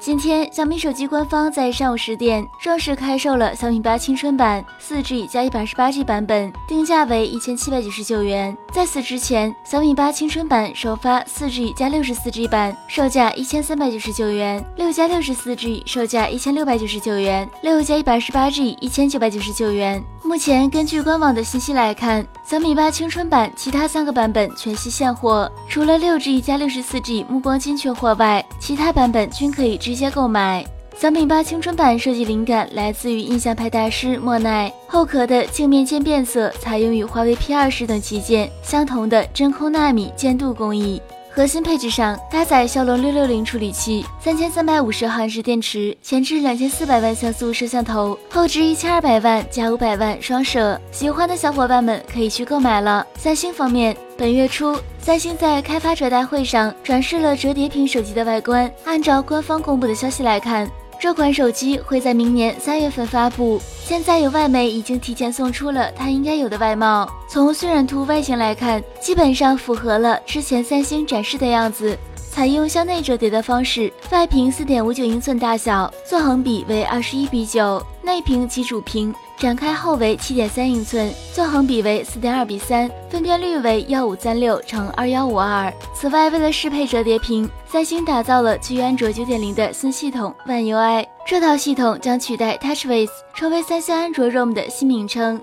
今天，小米手机官方在上午十点正式开售了小米八青春版四 G 加一百二十八 G 版本，定价为一千七百九十九元。在此之前，小米八青春版首发四 G 加六十四 G 版，售价一千三百九十九元；六加六十四 G 售价一千六百九十九元；六加一百二十八 G 一千九百九十九元。目前，根据官网的信息来看，小米八青春版其他三个版本全系现货，除了六 G 加六十四 G 目光金缺货外，其他版本均可以直直接购买。小米八青春版设计灵感来自于印象派大师莫奈，后壳的镜面渐变色采用与华为 P 二十等旗舰相同的真空纳米渐镀工艺。核心配置上搭载骁龙六六零处理器，三千三百五十毫安时电池，前置两千四百万像素摄像头，后置一千二百万加五百万双摄。喜欢的小伙伴们可以去购买了。三星方面，本月初，三星在开发者大会上展示了折叠屏手机的外观。按照官方公布的消息来看。这款手机会在明年三月份发布。现在有外媒已经提前送出了它应该有的外貌。从渲染图外形来看，基本上符合了之前三星展示的样子。采用向内折叠的方式，外屏四点五九英寸大小，纵横比为二十一比九，内屏及主屏展开后为七点三英寸，纵横比为四点二比三，分辨率为幺五三六乘二幺五二。此外，为了适配折叠屏，三星打造了基于安卓九点零的新系统 One UI，这套系统将取代 TouchWiz，成为三星安卓 ROM 的新名称。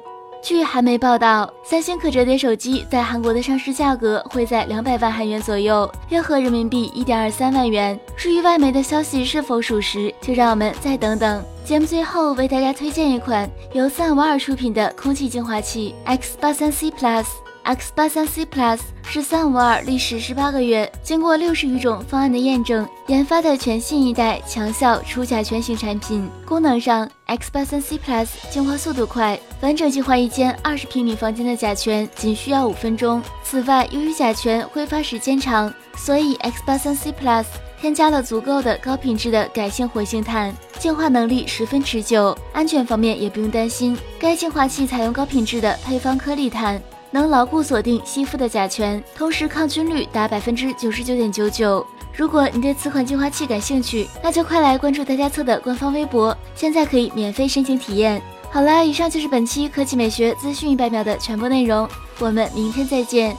据韩媒报道，三星可折叠手机在韩国的上市价格会在两百万韩元左右，约合人民币一点二三万元。至于外媒的消息是否属实，就让我们再等等。节目最后为大家推荐一款由三五二出品的空气净化器 X 八三 C Plus。X 八三 C Plus 是三五二历时十八个月，经过六十余种方案的验证，研发的全新一代强效除甲醛型产品。功能上，X 八三 C Plus 净化速度快，完整净化一间二十平米房间的甲醛仅需要五分钟。此外，由于甲醛挥发时间长，所以 X 八三 C Plus 添加了足够的高品质的改性活性炭，净化能力十分持久。安全方面也不用担心，该净化器采用高品质的配方颗粒炭。能牢固锁定吸附的甲醛，同时抗菌率达百分之九十九点九九。如果你对此款净化器感兴趣，那就快来关注大家测的官方微博，现在可以免费申请体验。好啦，以上就是本期科技美学资讯一百秒的全部内容，我们明天再见。